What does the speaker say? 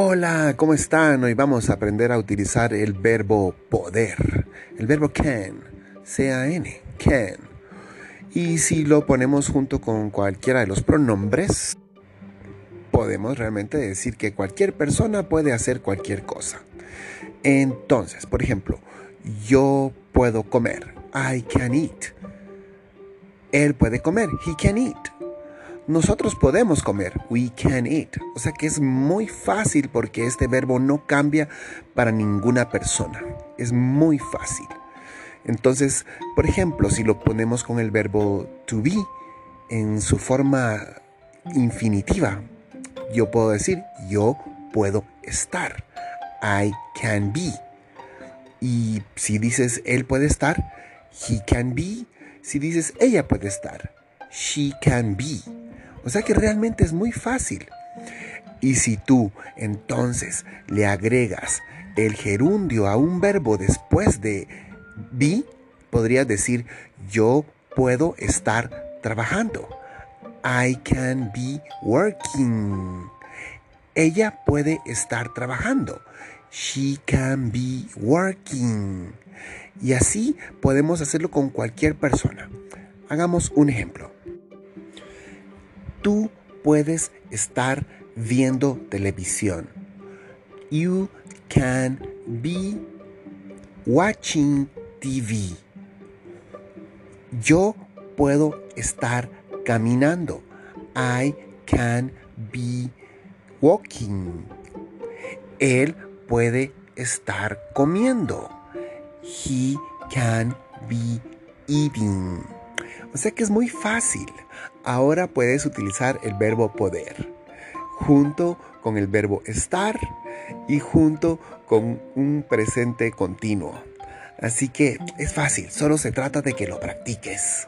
Hola, ¿cómo están? Hoy vamos a aprender a utilizar el verbo poder, el verbo can, C-A-N, can. Y si lo ponemos junto con cualquiera de los pronombres, podemos realmente decir que cualquier persona puede hacer cualquier cosa. Entonces, por ejemplo, yo puedo comer, I can eat. Él puede comer, he can eat. Nosotros podemos comer, we can eat. O sea que es muy fácil porque este verbo no cambia para ninguna persona. Es muy fácil. Entonces, por ejemplo, si lo ponemos con el verbo to be en su forma infinitiva, yo puedo decir, yo puedo estar. I can be. Y si dices él puede estar, he can be. Si dices ella puede estar, she can be. O sea que realmente es muy fácil. Y si tú entonces le agregas el gerundio a un verbo después de be, podrías decir yo puedo estar trabajando. I can be working. Ella puede estar trabajando. She can be working. Y así podemos hacerlo con cualquier persona. Hagamos un ejemplo tú puedes estar viendo televisión. You can be watching TV. Yo puedo estar caminando. I can be walking. Él puede estar comiendo. He can be eating. O sea que es muy fácil. Ahora puedes utilizar el verbo poder junto con el verbo estar y junto con un presente continuo. Así que es fácil, solo se trata de que lo practiques.